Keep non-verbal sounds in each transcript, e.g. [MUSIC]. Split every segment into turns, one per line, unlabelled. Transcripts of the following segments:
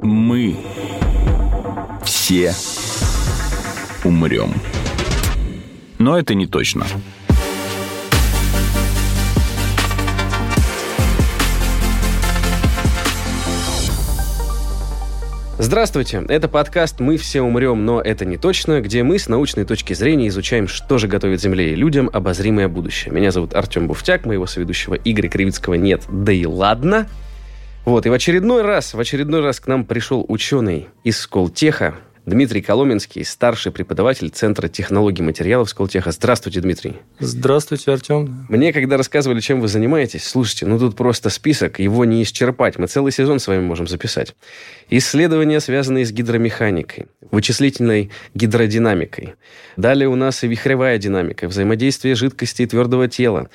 Мы все умрем. Но это не точно.
Здравствуйте, это подкаст «Мы все умрем, но это не точно», где мы с научной точки зрения изучаем, что же готовит Земле и людям обозримое будущее. Меня зовут Артем Буфтяк, моего соведущего Игоря Кривицкого нет, да и ладно. Вот, и в очередной раз, в очередной раз к нам пришел ученый из Сколтеха, Дмитрий Коломенский, старший преподаватель Центра технологий материалов Сколтеха. Здравствуйте, Дмитрий.
Здравствуйте, Артем.
Мне, когда рассказывали, чем вы занимаетесь, слушайте, ну тут просто список, его не исчерпать. Мы целый сезон с вами можем записать. Исследования, связанные с гидромеханикой, вычислительной гидродинамикой. Далее у нас и вихревая динамика, взаимодействие жидкости и твердого тела,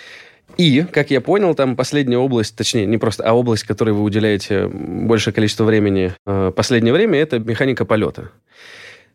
и, как я понял, там последняя область, точнее, не просто, а область, которой вы уделяете большее количество времени э, последнее время, это механика полета.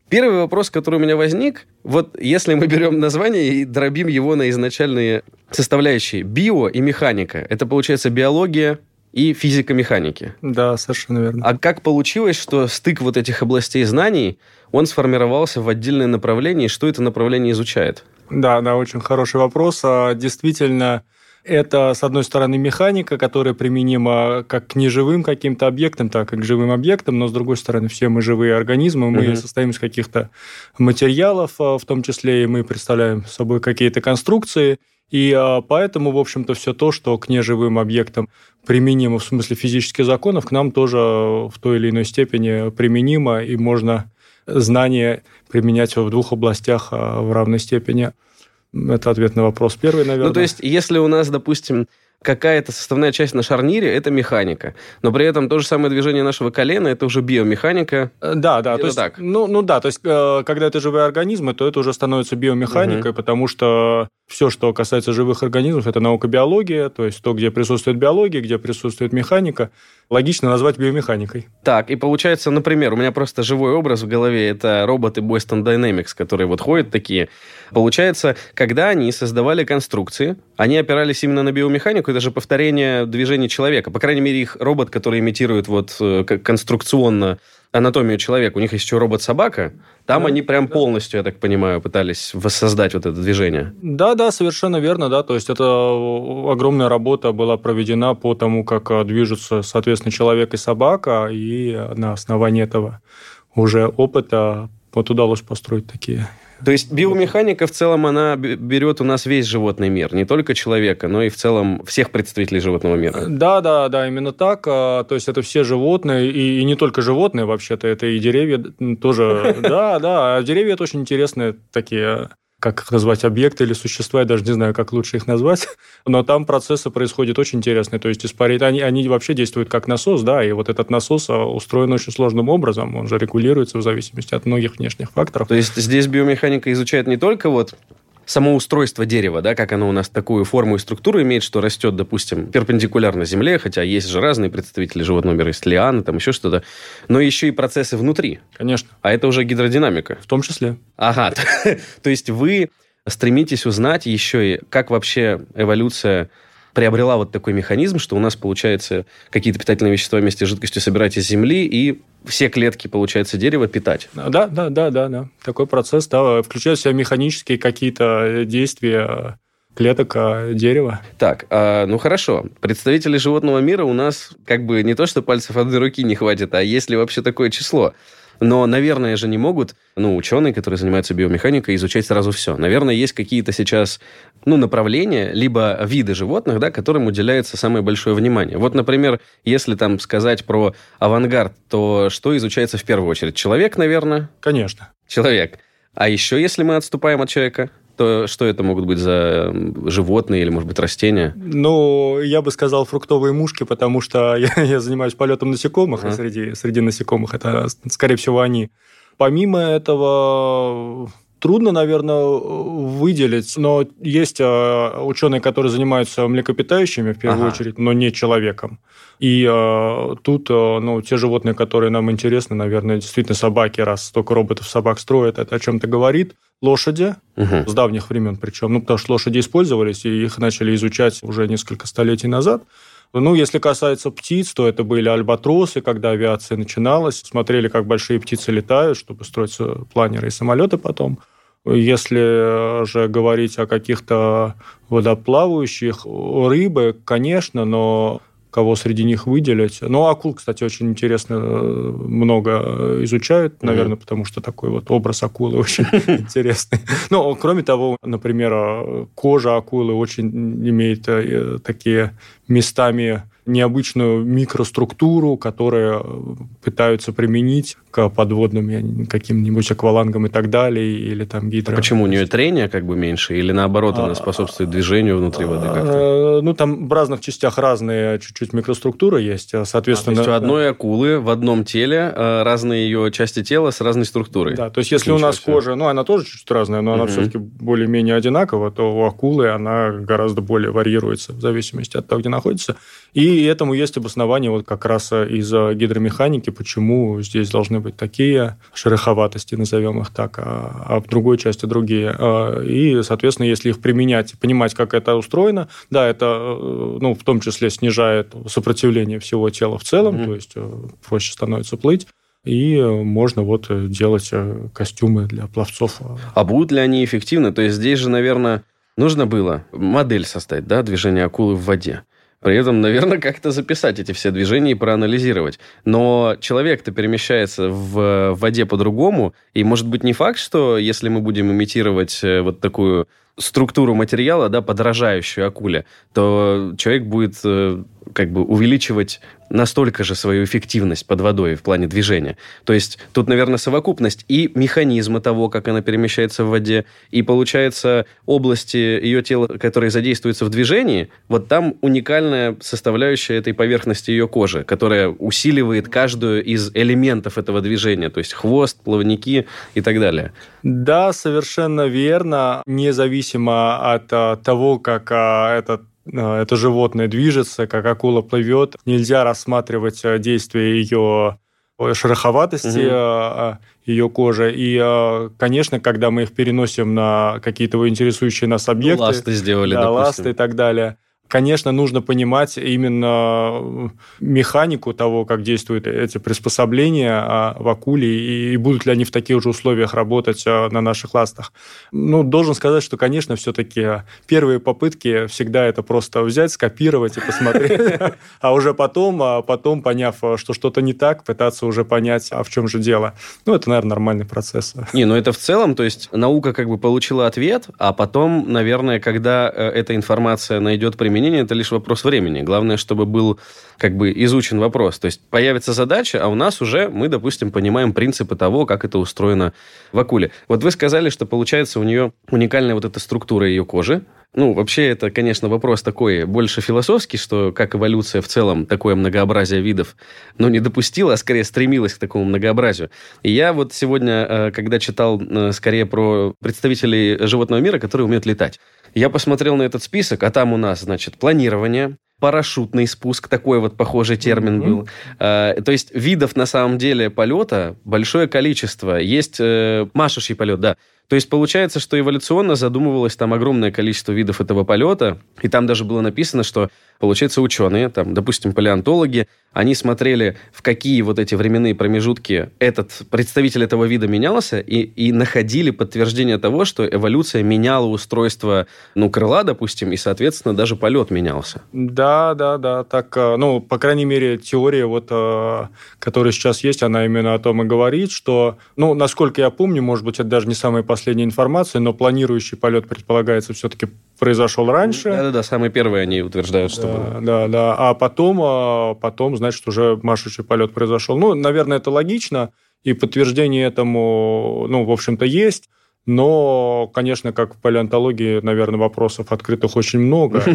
Первый вопрос, который у меня возник, вот если мы берем название и дробим его на изначальные составляющие, био и механика, это получается биология и физика механики.
Да, совершенно верно.
А как получилось, что стык вот этих областей знаний, он сформировался в отдельное направление, и что это направление изучает?
Да, да, очень хороший вопрос. А, действительно, это, с одной стороны, механика, которая применима как к неживым каким-то объектам, так и к живым объектам, но, с другой стороны, все мы живые организмы, мы угу. состоим из каких-то материалов, а, в том числе и мы представляем собой какие-то конструкции, и а, поэтому, в общем-то, все то, что к неживым объектам применимо в смысле физических законов, к нам тоже в той или иной степени применимо, и можно знания применять в двух областях а, в равной степени. Это ответ на вопрос первый, наверное.
Ну, то есть, если у нас, допустим, какая-то составная часть на шарнире – это механика. Но при этом то же самое движение нашего колена – это уже биомеханика.
Э, да, да. То есть, так. Ну, ну да, то есть, э, когда это живые организмы, то это уже становится биомеханикой, угу. потому что все, что касается живых организмов, это наука биология, то есть то, где присутствует биология, где присутствует механика, логично назвать биомеханикой.
Так, и получается, например, у меня просто живой образ в голове – это роботы Boston Dynamics, которые вот ходят такие. Получается, когда они создавали конструкции, они опирались именно на биомеханику, и даже повторение движений человека. По крайней мере, их робот, который имитирует вот э, конструкционно анатомию человека. У них есть еще робот-собака. Там да, они прям да. полностью, я так понимаю, пытались воссоздать вот это движение.
Да, да, совершенно верно, да. То есть это огромная работа была проведена по тому, как э, движутся, соответственно, человек и собака, и на основании этого уже опыта вот удалось построить такие
то есть биомеханика в целом, она берет у нас весь животный мир, не только человека, но и в целом всех представителей животного мира.
Да, да, да, именно так. А, то есть это все животные, и, и не только животные вообще-то, это и деревья тоже. [LAUGHS] Да, да, а деревья это очень интересные такие как их назвать, объекты или существа, я даже не знаю, как лучше их назвать, [LAUGHS] но там процессы происходят очень интересные, то есть испарить, они, они вообще действуют как насос, да, и вот этот насос а, устроен очень сложным образом, он же регулируется в зависимости от многих внешних факторов.
То есть здесь биомеханика изучает не только вот само устройство дерева, да, как оно у нас такую форму и структуру имеет, что растет, допустим, перпендикулярно земле, хотя есть же разные представители животного мира, есть лианы, там еще что-то, но еще и процессы внутри.
Конечно.
А это уже гидродинамика.
В том числе.
Ага. [LAUGHS] То есть вы стремитесь узнать еще и, как вообще эволюция приобрела вот такой механизм, что у нас, получается, какие-то питательные вещества вместе с жидкостью собирать из земли и все клетки, получается, дерева питать.
Да, да, да, да, да. Такой процесс, да, включает в себя механические какие-то действия клеток а, дерева.
Так, а, ну хорошо. Представители животного мира у нас как бы не то, что пальцев одной руки не хватит, а есть ли вообще такое число? Но, наверное, же не могут, ну, ученые, которые занимаются биомеханикой, изучать сразу все. Наверное, есть какие-то сейчас, ну, направления, либо виды животных, да, которым уделяется самое большое внимание. Вот, например, если там сказать про авангард, то что изучается в первую очередь? Человек, наверное?
Конечно.
Человек. А еще, если мы отступаем от человека? То что это могут быть за животные или, может быть, растения?
Ну, я бы сказал фруктовые мушки, потому что [LAUGHS] я, я занимаюсь полетом насекомых, а. и среди, среди насекомых это, скорее всего, они. Помимо этого, трудно, наверное, выделить, но есть а, ученые, которые занимаются млекопитающими в первую ага. очередь, но не человеком. И э, тут э, ну, те животные, которые нам интересны, наверное, действительно собаки, раз столько роботов собак строят, это о чем-то говорит. Лошади, угу. с давних времен причем, ну, потому что лошади использовались, и их начали изучать уже несколько столетий назад. Ну, если касается птиц, то это были альбатросы, когда авиация начиналась. Смотрели, как большие птицы летают, чтобы строить планеры и самолеты потом. Если же говорить о каких-то водоплавающих, рыбы, конечно, но кого среди них выделить. Ну, акул, кстати, очень интересно э, много изучают, наверное, mm-hmm. потому что такой вот образ акулы [LAUGHS] очень интересный. Ну, кроме того, например, э, кожа акулы очень имеет э, такие местами необычную микроструктуру, которую пытаются применить к подводным каким-нибудь аквалангам и так далее, или там гидро...
А почему? У нее трение как бы меньше, или наоборот она а, способствует движению внутри воды
как-то? Ну, там в разных частях разные чуть-чуть микроструктуры есть, соответственно... А,
то есть у одной акулы в одном теле а, разные ее части тела с разной структурой?
Да, то есть если у нас кожа, ну, она тоже чуть-чуть разная, но она все-таки более-менее одинакова, то у акулы она гораздо более варьируется в зависимости от того, где находится. И этому есть обоснование вот как раз из гидромеханики, почему здесь должны быть такие шероховатости, назовем их так, а, а в другой части другие. А, и, соответственно, если их применять, понимать, как это устроено, да, это, э, ну, в том числе снижает сопротивление всего тела в целом, mm-hmm. то есть э, проще становится плыть и можно вот делать э, костюмы для пловцов.
А будут ли они эффективны? То есть здесь же, наверное, нужно было модель составить, да, движения акулы в воде. При этом, наверное, как-то записать эти все движения и проанализировать. Но человек-то перемещается в воде по-другому, и может быть не факт, что если мы будем имитировать э, вот такую структуру материала, да, подражающую акуле, то человек будет э, как бы увеличивать настолько же свою эффективность под водой в плане движения. То есть тут, наверное, совокупность и механизма того, как она перемещается в воде, и, получается, области ее тела, которые задействуются в движении, вот там уникальная составляющая этой поверхности ее кожи, которая усиливает каждую из элементов этого движения, то есть хвост, плавники и так далее.
Да, совершенно верно. Независимо от а, того, как а, этот а, это животное движется, как акула плывет. Нельзя рассматривать действие ее шероховатости угу. ее кожи. И, конечно, когда мы их переносим на какие-то интересующие нас объекты...
Ласты сделали,
да, допустим. ласты и так далее – конечно, нужно понимать именно механику того, как действуют эти приспособления а, в акуле, и будут ли они в таких же условиях работать а, на наших ластах. Ну, должен сказать, что, конечно, все-таки первые попытки всегда это просто взять, скопировать и посмотреть, [LAUGHS] а уже потом, а потом, поняв, что что-то не так, пытаться уже понять, а в чем же дело. Ну, это, наверное, нормальный процесс.
Не, ну это в целом, то есть наука как бы получила ответ, а потом, наверное, когда э, эта информация найдет применение, применения это лишь вопрос времени. Главное, чтобы был как бы изучен вопрос. То есть появится задача, а у нас уже мы, допустим, понимаем принципы того, как это устроено в акуле. Вот вы сказали, что получается у нее уникальная вот эта структура ее кожи. Ну, вообще, это, конечно, вопрос такой больше философский, что как эволюция в целом такое многообразие видов, ну, не допустила, а скорее стремилась к такому многообразию. И я вот сегодня, э, когда читал э, скорее про представителей животного мира, которые умеют летать, я посмотрел на этот список, а там у нас, значит, планирование, парашютный спуск, такой вот похожий термин mm-hmm. был. А, то есть видов на самом деле полета большое количество. Есть э, машущий полет, да. То есть получается, что эволюционно задумывалось там огромное количество видов этого полета, и там даже было написано, что, получается, ученые, там, допустим, палеонтологи, они смотрели, в какие вот эти временные промежутки этот представитель этого вида менялся, и, и находили подтверждение того, что эволюция меняла устройство, ну, крыла, допустим, и, соответственно, даже полет менялся.
Да, да, да. Так, э, ну, по крайней мере, теория, вот, э, которая сейчас есть, она именно о том и говорит, что, ну, насколько я помню, может быть, это даже не самая последняя информация, но планирующий полет предполагается все-таки произошел раньше.
Да-да-да, самые первые они утверждают, что
да, было. Да, да. А потом, а потом, значит, уже машущий полет произошел. Ну, наверное, это логично, и подтверждение этому, ну, в общем-то, есть. Но, конечно, как в палеонтологии, наверное, вопросов открытых очень много. [LAUGHS]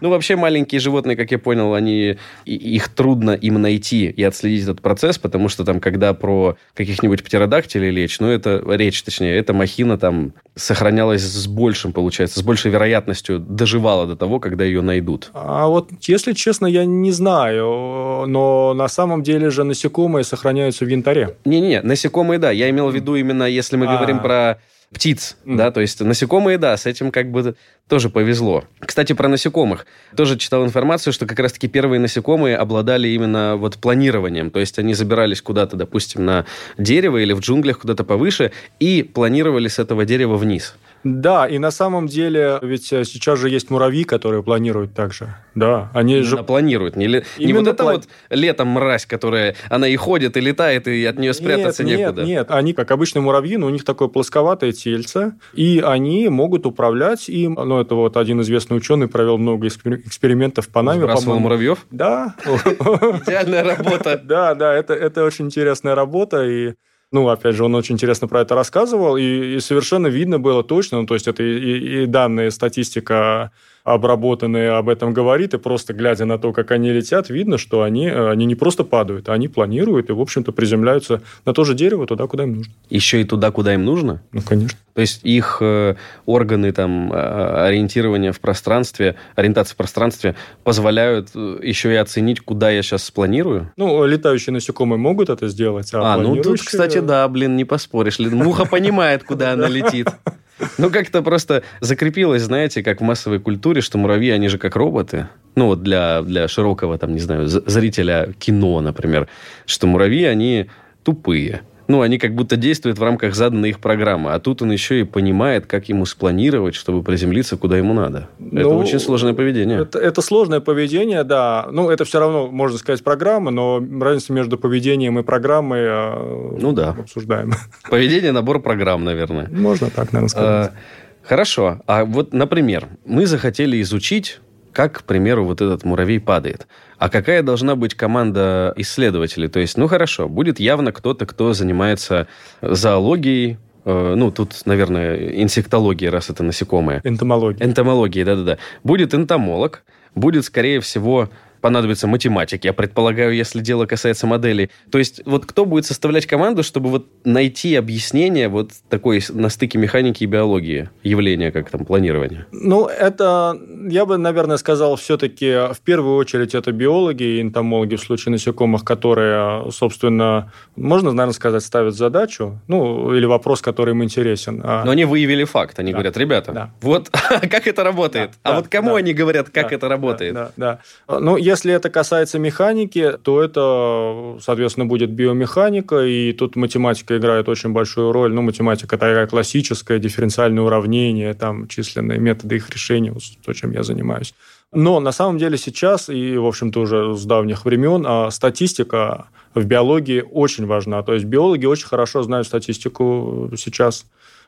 Ну, вообще, маленькие животные, как я понял, они их трудно им найти и отследить этот процесс, потому что там, когда про каких-нибудь птеродактилей речь, ну, это речь, точнее, эта махина там сохранялась с большим, получается, с большей вероятностью доживала до того, когда ее найдут.
А вот, если честно, я не знаю, но на самом деле же насекомые сохраняются в янтаре.
Не-не, насекомые, да. Я имел в виду именно, если мы говорим говорим про птиц, mm. да, то есть насекомые, да, с этим как бы тоже повезло. Кстати, про насекомых. Тоже читал информацию, что как раз-таки первые насекомые обладали именно вот планированием, то есть они забирались куда-то, допустим, на дерево или в джунглях куда-то повыше и планировали с этого дерева вниз.
Да, и на самом деле, ведь э, сейчас же есть муравьи, которые планируют так же. Да, они
Именно
же...
планируют. Не, ли... не вот это план... вот летом мразь, которая, она и ходит, и летает, и от нее спрятаться
нет,
некуда.
Нет, нет, они, как обычные муравьи, но у них такое плосковатое тельце, и они могут управлять им. Ну, это вот один известный ученый провел много экспериментов в Панаме.
Сбрасывал муравьев?
Да. [LAUGHS]
Идеальная работа. [LAUGHS]
Да, да, это, это очень интересная работа, и ну, опять же, он очень интересно про это рассказывал, и, и совершенно видно было точно, ну, то есть это и, и, и данные, статистика обработанные об этом говорит, и просто глядя на то, как они летят, видно, что они, они не просто падают, а они планируют и, в общем-то, приземляются на то же дерево туда, куда им нужно.
Еще и туда, куда им нужно?
Ну, конечно.
То есть их э, органы там, э, ориентирования в пространстве, ориентации в пространстве позволяют э, еще и оценить, куда я сейчас спланирую?
Ну, летающие насекомые могут это сделать, а,
а ну тут, кстати, да, блин, не поспоришь. Муха понимает, куда она летит. [LAUGHS] Ну, как-то просто закрепилось, знаете, как в массовой культуре, что муравьи, они же как роботы. Ну, вот для, для широкого, там, не знаю, зрителя кино, например, что муравьи, они тупые ну, они как будто действуют в рамках заданной их программы, а тут он еще и понимает, как ему спланировать, чтобы приземлиться, куда ему надо. Ну, это очень сложное поведение.
Это, это сложное поведение, да. Ну, это все равно, можно сказать, программа, но разница между поведением и программой э,
ну, да.
обсуждаем. [LAUGHS]
Поведение – набор программ, наверное.
Можно так, наверное, сказать.
А, хорошо. А вот, например, мы захотели изучить как, к примеру, вот этот муравей падает. А какая должна быть команда исследователей? То есть, ну хорошо, будет явно кто-то, кто занимается зоологией, э, ну, тут, наверное, инсектология, раз это насекомые.
Энтомология.
Энтомология, да-да-да. Будет энтомолог, будет, скорее всего, понадобится математик, я предполагаю, если дело касается моделей. То есть вот кто будет составлять команду, чтобы вот найти объяснение вот такой на стыке механики и биологии явления, как там планирование?
Ну, это, я бы, наверное, сказал, все-таки в первую очередь это биологи и энтомологи в случае насекомых, которые, собственно, можно, наверное, сказать, ставят задачу, ну, или вопрос, который им интересен.
А Но они выявили факт, они да. говорят, ребята, да. вот [LAUGHS] как это работает? Да, а да, вот кому да, они говорят, как да, это работает?
Да, да. да. Ну, если это касается механики, то это, соответственно, будет биомеханика, и тут математика играет очень большую роль. Ну, математика такая классическая, дифференциальные уравнения, там, численные методы их решения, то, чем я занимаюсь. Но на самом деле сейчас, и, в общем-то, уже с давних времен, а, статистика в биологии очень важна. То есть биологи очень хорошо знают статистику сейчас.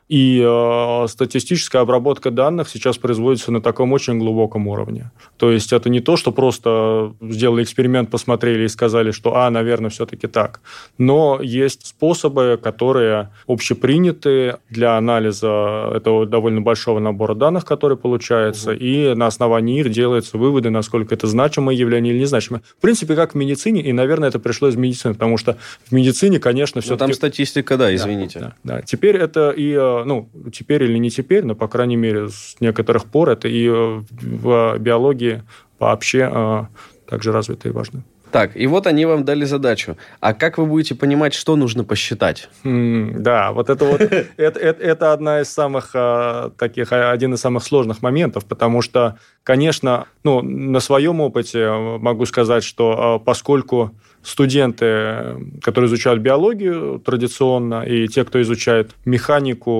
И э, статистическая обработка данных сейчас производится на таком очень глубоком уровне. То есть это не то, что просто сделали эксперимент, посмотрели и сказали, что, а, наверное, все-таки так. Но есть способы, которые общеприняты для анализа этого довольно большого набора данных, который получается, угу. и на основании их делаются выводы, насколько это значимое явление или незначимое. В принципе, как в медицине, и, наверное, это пришло из медицины, потому что в медицине, конечно, все-таки...
там статистика, да, извините.
Да, да, да. Теперь это и ну, теперь или не теперь, но, по крайней мере, с некоторых пор это и э, в биологии вообще э, также развито и важно.
Так, и вот они вам дали задачу. А как вы будете понимать, что нужно посчитать?
Mm, да, вот это вот [LAUGHS] это, это, это одна из самых э, таких один из самых сложных моментов, потому что, конечно, ну на своем опыте могу сказать, что поскольку студенты, которые изучают биологию традиционно, и те, кто изучает механику,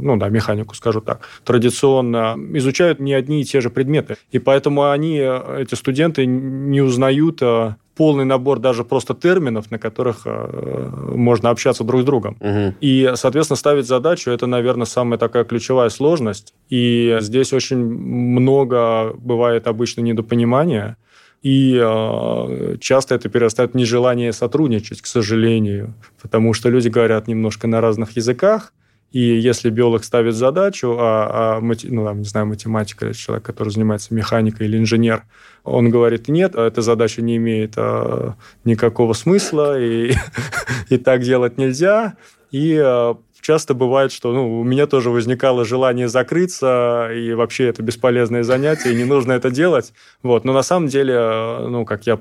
ну да, механику, скажу так, традиционно, изучают не одни и те же предметы. И поэтому они, эти студенты, не узнают э, полный набор даже просто терминов, на которых э, можно общаться друг с другом. Угу. И, соответственно, ставить задачу – это, наверное, самая такая ключевая сложность. И здесь очень много бывает обычно недопонимания. И э, часто это перерастает в нежелание сотрудничать, к сожалению, потому что люди говорят немножко на разных языках, и если биолог ставит задачу, а, а ну, там, не знаю, математик или человек, который занимается механикой или инженер, он говорит, нет, эта задача не имеет а, никакого смысла, и, [LAUGHS] и так делать нельзя, и а, часто бывает, что ну, у меня тоже возникало желание закрыться, и вообще это бесполезное занятие, и не нужно это делать. Вот. Но на самом деле, ну, как я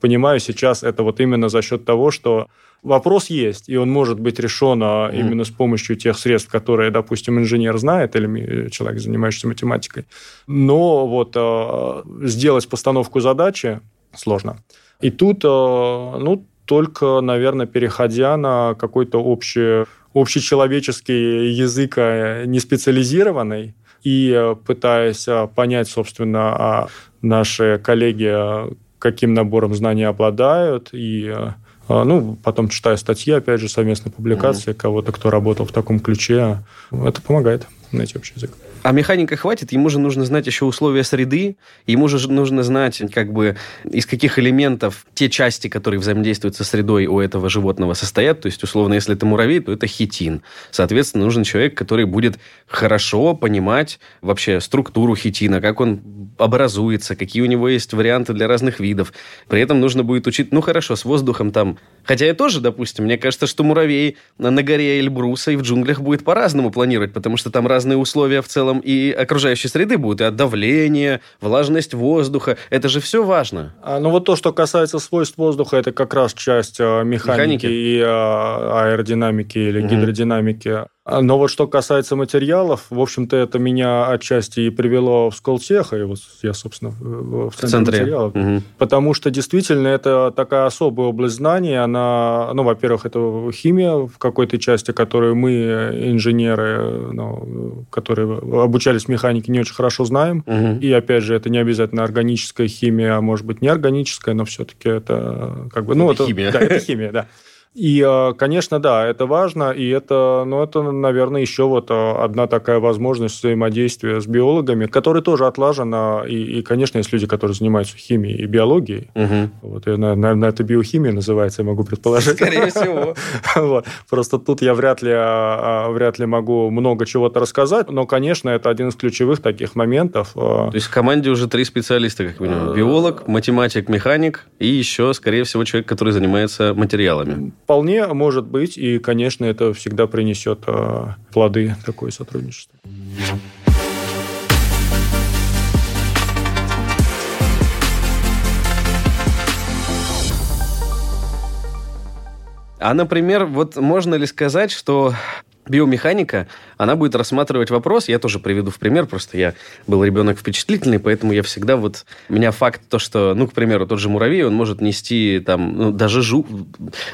понимаю сейчас, это вот именно за счет того, что вопрос есть, и он может быть решен mm. именно с помощью тех средств, которые, допустим, инженер знает или человек, занимающийся математикой. Но вот э, сделать постановку задачи сложно. И тут, э, ну, только, наверное, переходя на какой-то общий, общечеловеческий язык э, не специализированный и э, пытаясь э, понять, собственно, а наши коллеги каким набором знаний обладают, и ну, потом читая статьи, опять же, совместные публикации mm-hmm. кого-то, кто работал в таком ключе, это помогает найти общий язык.
А механика хватит, ему же нужно знать еще условия среды, ему же нужно знать, как бы, из каких элементов те части, которые взаимодействуют со средой у этого животного состоят. То есть, условно, если это муравей, то это хитин. Соответственно, нужен человек, который будет хорошо понимать вообще структуру хитина, как он образуется, какие у него есть варианты для разных видов. При этом нужно будет учить, ну хорошо, с воздухом там. Хотя я тоже, допустим, мне кажется, что муравей на горе Эльбруса и в джунглях будет по-разному планировать, потому что там разные условия в целом и окружающей среды будут, и от давления, влажность воздуха. Это же все важно.
А, ну вот то, что касается свойств воздуха, это как раз часть а, механики, механики. и а, аэродинамики или угу. гидродинамики. А, но вот что касается материалов, в общем-то, это меня отчасти и привело в Сколтеха, и вот я, собственно, в центре, в центре. материалов. Угу. Потому что действительно это такая особая область знаний. Она, ну, во-первых, это химия в какой-то части, которую мы, инженеры, ну, которые обучались механике, не очень хорошо знаем. Угу. И, опять же, это не обязательно органическая химия, а может быть, неорганическая, но все-таки это как бы... Ну, это, это химия. Да, это химия, да. И, э, конечно, да, это важно, и это, ну, это, наверное, еще вот э, одна такая возможность взаимодействия с биологами, которая тоже отлажена, и, и конечно, есть люди, которые занимаются химией и биологией, угу. вот, и, наверное, это биохимия называется, я могу предположить.
Скорее всего. [LAUGHS]
вот. Просто тут я вряд ли, а, а, вряд ли могу много чего-то рассказать, но, конечно, это один из ключевых таких моментов.
Э. То есть в команде уже три специалиста, как минимум. Биолог, математик, механик и еще, скорее всего, человек, который занимается материалами.
Вполне может быть, и, конечно, это всегда принесет э, плоды такое сотрудничество.
А, например, вот можно ли сказать, что биомеханика, она будет рассматривать вопрос, я тоже приведу в пример, просто я был ребенок впечатлительный, поэтому я всегда вот, меня факт то, что, ну, к примеру, тот же муравей, он может нести там, ну, даже жу...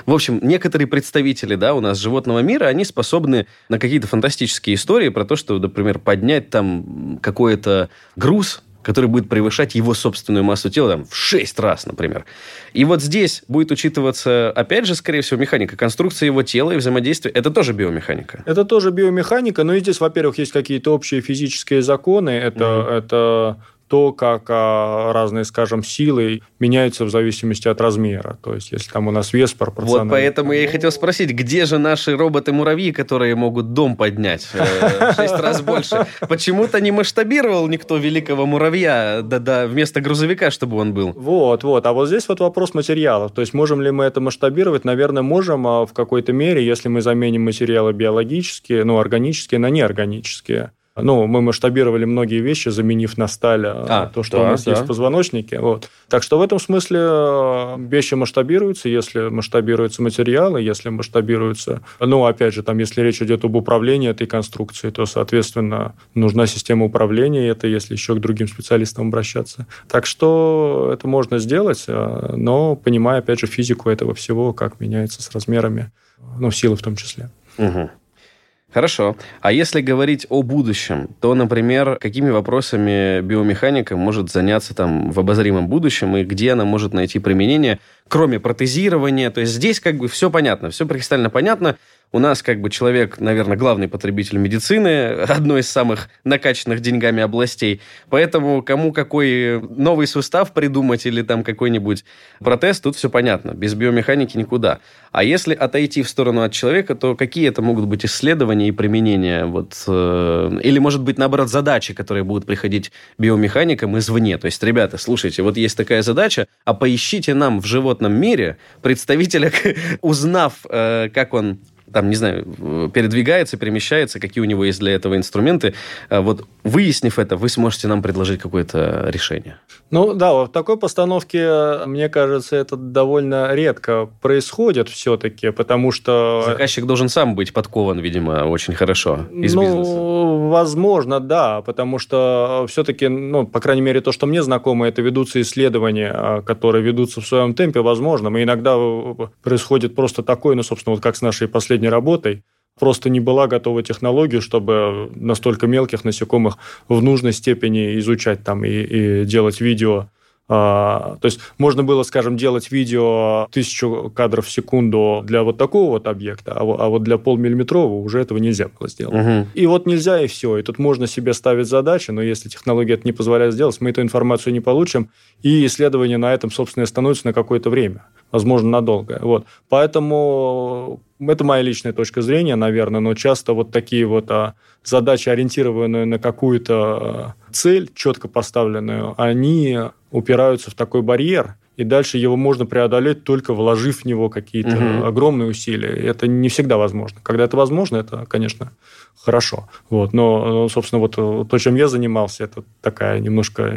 В общем, некоторые представители, да, у нас животного мира, они способны на какие-то фантастические истории про то, что, например, поднять там какой-то груз, который будет превышать его собственную массу тела там, в 6 раз, например. И вот здесь будет учитываться, опять же, скорее всего, механика, конструкция его тела и взаимодействие. Это тоже биомеханика.
Это тоже биомеханика, но и здесь, во-первых, есть какие-то общие физические законы. Это, mm-hmm. это то, как а, разные, скажем, силы меняются в зависимости от размера. То есть, если там у нас вес пропорциональный...
Вот поэтому я и хотел спросить, где же наши роботы-муравьи, которые могут дом поднять э, в шесть раз больше? Почему-то не масштабировал никто великого муравья да-да, вместо грузовика, чтобы он был.
Вот, вот. А вот здесь вот вопрос материалов. То есть, можем ли мы это масштабировать? Наверное, можем а в какой-то мере, если мы заменим материалы биологические, ну, органические на неорганические. Ну, мы масштабировали многие вещи, заменив на сталь а, а, то, что да, у нас да. есть в позвоночнике. Вот. Так что в этом смысле э, вещи масштабируются, если масштабируются материалы, если масштабируются... Ну, опять же, там, если речь идет об управлении этой конструкцией, то, соответственно, нужна система управления, это если еще к другим специалистам обращаться. Так что это можно сделать, э, но понимая, опять же, физику этого всего, как меняется с размерами, ну, силы в том числе.
Угу. Хорошо. А если говорить о будущем, то, например, какими вопросами биомеханика может заняться там в обозримом будущем и где она может найти применение, кроме протезирования? То есть здесь как бы все понятно, все кристально понятно. У нас как бы человек, наверное, главный потребитель медицины, [LAUGHS] одной из самых накачанных деньгами областей. Поэтому кому какой новый сустав придумать или там какой-нибудь протез, тут все понятно. Без биомеханики никуда. А если отойти в сторону от человека, то какие это могут быть исследования и применения? Вот, э, или, может быть, наоборот, задачи, которые будут приходить биомеханикам извне. То есть, ребята, слушайте, вот есть такая задача, а поищите нам в животном мире представителя, [LAUGHS] узнав, э, как он там, не знаю, передвигается, перемещается, какие у него есть для этого инструменты. А вот выяснив это, вы сможете нам предложить какое-то решение.
Ну да, в такой постановке, мне кажется, это довольно редко происходит все-таки, потому что...
Заказчик должен сам быть подкован, видимо, очень хорошо из
ну,
бизнеса.
возможно, да, потому что все-таки, ну, по крайней мере, то, что мне знакомо, это ведутся исследования, а, которые ведутся в своем темпе, возможно. И иногда происходит просто такое, ну, собственно, вот как с нашей последней работой, просто не была готова технология, чтобы настолько мелких насекомых в нужной степени изучать там и, и делать видео а, то есть можно было, скажем, делать видео тысячу кадров в секунду для вот такого вот объекта, а, а вот для полмиллиметрового уже этого нельзя было сделать. Угу. И вот нельзя, и все. И тут можно себе ставить задачи, но если технология это не позволяет сделать, мы эту информацию не получим, и исследование на этом, собственно, остановится на какое-то время, возможно, надолго. Вот. Поэтому это моя личная точка зрения, наверное, но часто вот такие вот а, задачи, ориентированные на какую-то а, цель, четко поставленную, они упираются в такой барьер, и дальше его можно преодолеть, только вложив в него какие-то угу. огромные усилия. Это не всегда возможно. Когда это возможно, это, конечно, хорошо. Вот. Но, собственно, вот то, чем я занимался, это такая немножко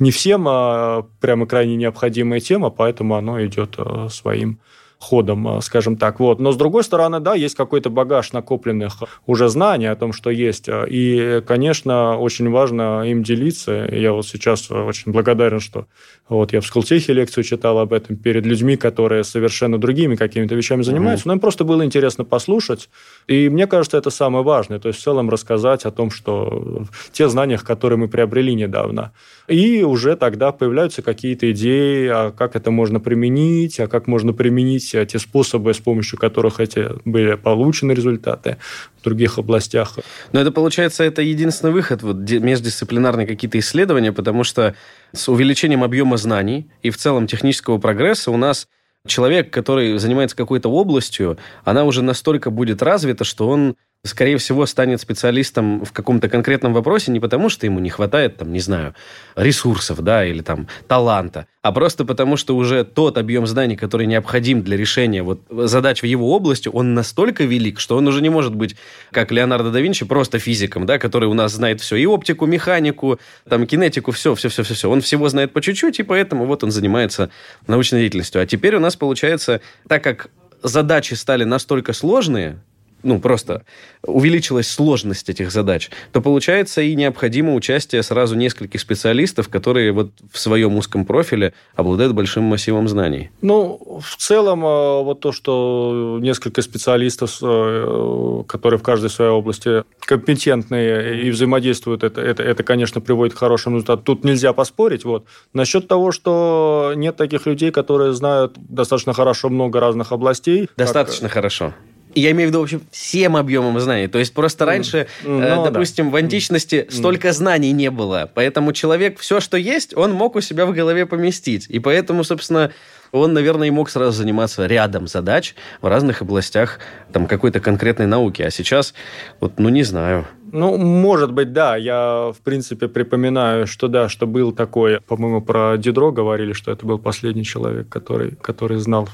не всем, а прямо крайне необходимая тема, поэтому оно идет э, своим ходом, э, скажем так. Вот. Но, с другой стороны, да, есть какой-то багаж накопленных уже знаний о том, что есть. И, конечно, очень важно им делиться. Я вот сейчас очень благодарен, что вот я в Сколтехе лекцию читал об этом перед людьми, которые совершенно другими какими-то вещами занимаются. Mm-hmm. Но им просто было интересно послушать. И мне кажется, это самое важное. То есть в целом рассказать о том, что те знания, которые мы приобрели недавно. И уже тогда появляются какие-то идеи, а как это можно применить, а как можно применить те способы, с помощью которых эти были получены результаты в других областях.
Но это получается, это единственный выход, вот междисциплинарные какие-то исследования, потому что с увеличением объема знаний и в целом технического прогресса у нас человек, который занимается какой-то областью, она уже настолько будет развита, что он скорее всего, станет специалистом в каком-то конкретном вопросе не потому, что ему не хватает, там, не знаю, ресурсов, да, или там таланта, а просто потому, что уже тот объем знаний, который необходим для решения вот задач в его области, он настолько велик, что он уже не может быть, как Леонардо да Винчи, просто физиком, да, который у нас знает все, и оптику, механику, там, кинетику, все, все, все, все, все. Он всего знает по чуть-чуть, и поэтому вот он занимается научной деятельностью. А теперь у нас получается, так как задачи стали настолько сложные, ну, просто увеличилась сложность этих задач, то получается и необходимо участие сразу нескольких специалистов, которые вот в своем узком профиле обладают большим массивом знаний.
Ну, в целом, э, вот то, что несколько специалистов, э, которые в каждой своей области компетентные и взаимодействуют, это, это, это конечно, приводит к хорошему результату. Тут нельзя поспорить. Вот. Насчет того, что нет таких людей, которые знают достаточно хорошо много разных областей.
Достаточно как... хорошо я имею в виду, в общем, всем объемом знаний. То есть просто раньше, ну, э, допустим, да. в античности столько знаний не было. Поэтому человек все, что есть, он мог у себя в голове поместить. И поэтому, собственно, он, наверное, и мог сразу заниматься рядом задач в разных областях там, какой-то конкретной науки. А сейчас, вот, ну, не знаю.
Ну, может быть, да. Я, в принципе, припоминаю, что да, что был такой, по-моему, про Дидро говорили, что это был последний человек, который, который знал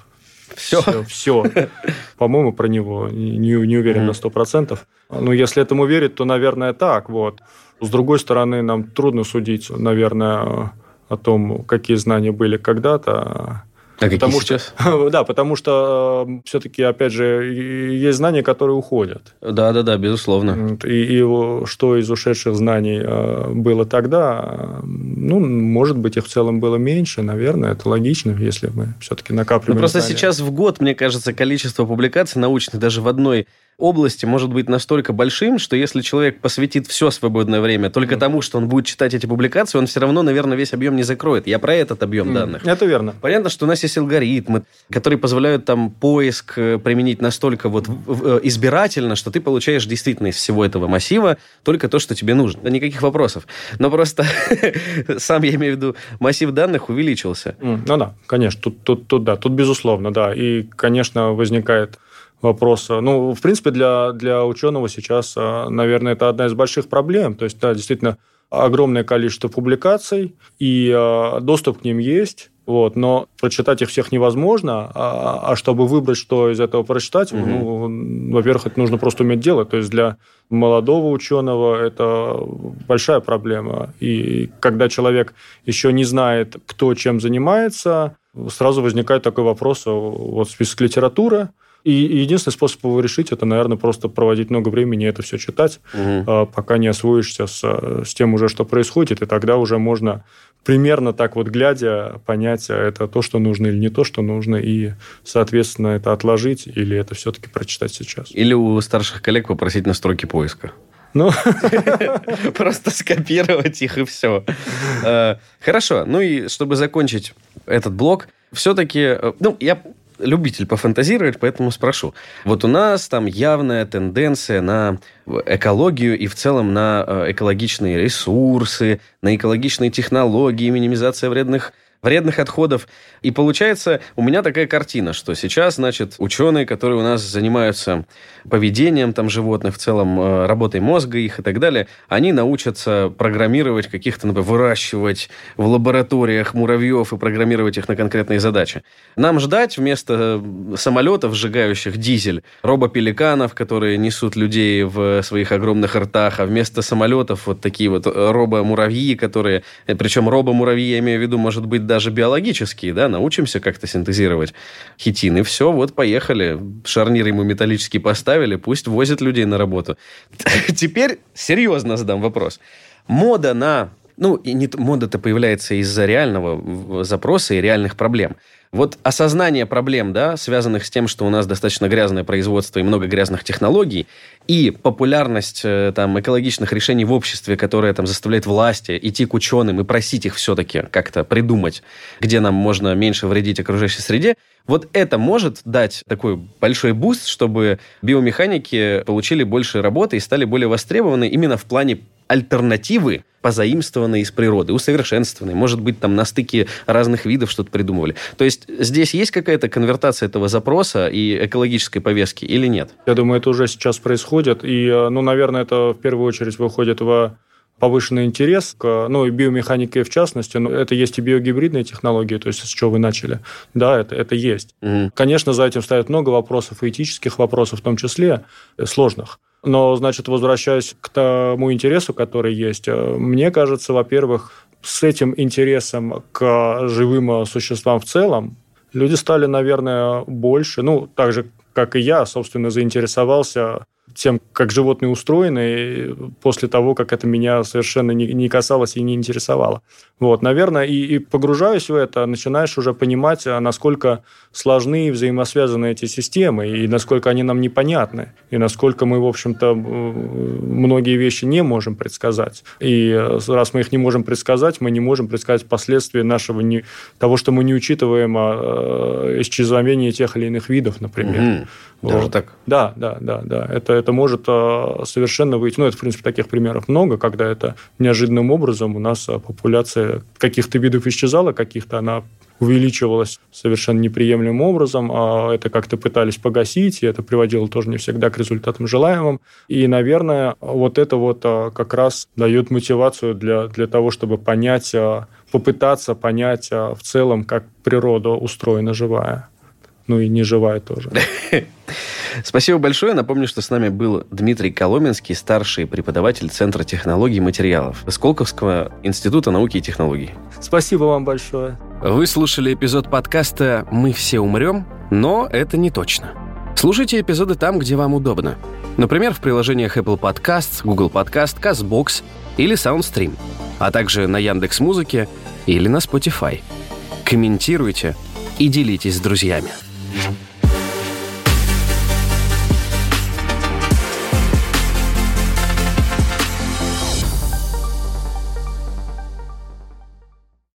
все? Все. все. [LAUGHS] По-моему, про него. Не, не уверен на сто процентов. Ну, если этому верить, то, наверное, так. Вот. С другой стороны, нам трудно судить, наверное, о том, какие знания были когда-то.
А потому что, сейчас? [LAUGHS]
Да, потому что э, все-таки, опять же, есть знания, которые уходят.
Да, да, да, безусловно.
И, и что из ушедших знаний э, было тогда, ну, может быть, их в целом было меньше, наверное, это логично, если мы все-таки накапливаем.
Ну, просто
знания.
сейчас в год, мне кажется, количество публикаций научных даже в одной области может быть настолько большим, что если человек посвятит все свободное время только mm. тому, что он будет читать эти публикации, он все равно, наверное, весь объем не закроет. Я про этот объем mm. данных.
Это верно.
Понятно, что у нас есть алгоритмы, которые позволяют там поиск э, применить настолько вот э, избирательно, что ты получаешь действительно из всего этого массива только то, что тебе нужно. Никаких вопросов. Но просто [LAUGHS] сам я имею в виду массив данных увеличился.
Mm. Ну да, конечно, тут, тут, тут да, тут безусловно, да. И, конечно, возникает вопроса. Ну, в принципе, для, для ученого сейчас, а, наверное, это одна из больших проблем. То есть, да, действительно, огромное количество публикаций, и а, доступ к ним есть, Вот, но прочитать их всех невозможно, а, а чтобы выбрать, что из этого прочитать, угу. ну, во-первых, это нужно просто уметь делать. То есть для молодого ученого это большая проблема. И когда человек еще не знает, кто чем занимается, сразу возникает такой вопрос, вот список литературы, и единственный способ его решить, это, наверное, просто проводить много времени это все читать, угу. пока не освоишься с, с тем уже, что происходит, и тогда уже можно примерно так вот глядя понять, а это то, что нужно или не то, что нужно, и, соответственно, это отложить или это все-таки прочитать сейчас.
Или у старших коллег попросить настройки поиска.
Ну, [LAUGHS]
просто скопировать их и все. Э, хорошо. Ну и чтобы закончить этот блок, все-таки, э, ну, я любитель пофантазировать, поэтому спрошу. Вот у нас там явная тенденция на экологию и в целом на э, экологичные ресурсы, на экологичные технологии, минимизация вредных вредных отходов. И получается, у меня такая картина, что сейчас, значит, ученые, которые у нас занимаются поведением там животных, в целом э, работой мозга их и так далее, они научатся программировать каких-то, например, выращивать в лабораториях муравьев и программировать их на конкретные задачи. Нам ждать вместо самолетов, сжигающих дизель, робопеликанов, которые несут людей в своих огромных ртах, а вместо самолетов вот такие вот робомуравьи, которые... Причем робомуравьи, я имею в виду, может быть, даже биологические, да, научимся как-то синтезировать хитин, и все, вот поехали. Шарнир ему металлический поставили, пусть возит людей на работу. [LAUGHS] Теперь серьезно задам вопрос. Мода на... Ну, и не, мода-то появляется из-за реального запроса и реальных проблем. Вот осознание проблем, да, связанных с тем, что у нас достаточно грязное производство и много грязных технологий, и популярность э, там, экологичных решений в обществе, которая там, заставляет власти идти к ученым и просить их все-таки как-то придумать, где нам можно меньше вредить окружающей среде, вот это может дать такой большой буст, чтобы биомеханики получили больше работы и стали более востребованы именно в плане альтернативы, позаимствованные из природы, усовершенствованные. Может быть, там на стыке разных видов что-то придумывали. То есть здесь есть какая-то конвертация этого запроса и экологической повестки или нет?
Я думаю, это уже сейчас происходит. И, э, ну, наверное, это в первую очередь выходит в повышенный интерес к, ну, и биомеханике в частности, но это есть и биогибридные технологии, то есть с чего вы начали. Да, это, это есть. Угу. Конечно, за этим стоят много вопросов, и этических вопросов в том числе, э, сложных. Но, значит, возвращаясь к тому интересу, который есть, э, мне кажется, во-первых, с этим интересом к живым существам в целом люди стали, наверное, больше, ну, так же, как и я, собственно, заинтересовался тем, как животные устроены, после того, как это меня совершенно не, не касалось и не интересовало. Вот, наверное, и, и погружаясь в это, начинаешь уже понимать, а насколько сложны и взаимосвязаны эти системы, и насколько они нам непонятны, и насколько мы, в общем-то, многие вещи не можем предсказать. И раз мы их не можем предсказать, мы не можем предсказать последствия нашего не, того, что мы не учитываем а, исчезновение тех или иных видов, например. Угу.
Вот. Даже так?
Да, да, да, да. Это, это может а, совершенно выйти. Ну, это, в принципе, таких примеров много, когда это неожиданным образом у нас а, популяция каких-то видов исчезала, каких-то она увеличивалась совершенно неприемлемым образом, а это как-то пытались погасить, и это приводило тоже не всегда к результатам желаемым. И, наверное, вот это вот как раз дает мотивацию для, для того, чтобы понять, попытаться понять в целом, как природа устроена живая ну и не живая тоже. [LAUGHS]
Спасибо большое. Напомню, что с нами был Дмитрий Коломенский, старший преподаватель Центра технологий и материалов Сколковского института науки и технологий.
Спасибо вам большое.
Вы слушали эпизод подкаста «Мы все умрем», но это не точно. Слушайте эпизоды там, где вам удобно. Например, в приложениях Apple Podcasts, Google Podcast, CastBox или SoundStream, а также на Яндекс Музыке или на Spotify. Комментируйте и делитесь с друзьями.
Mm-hmm.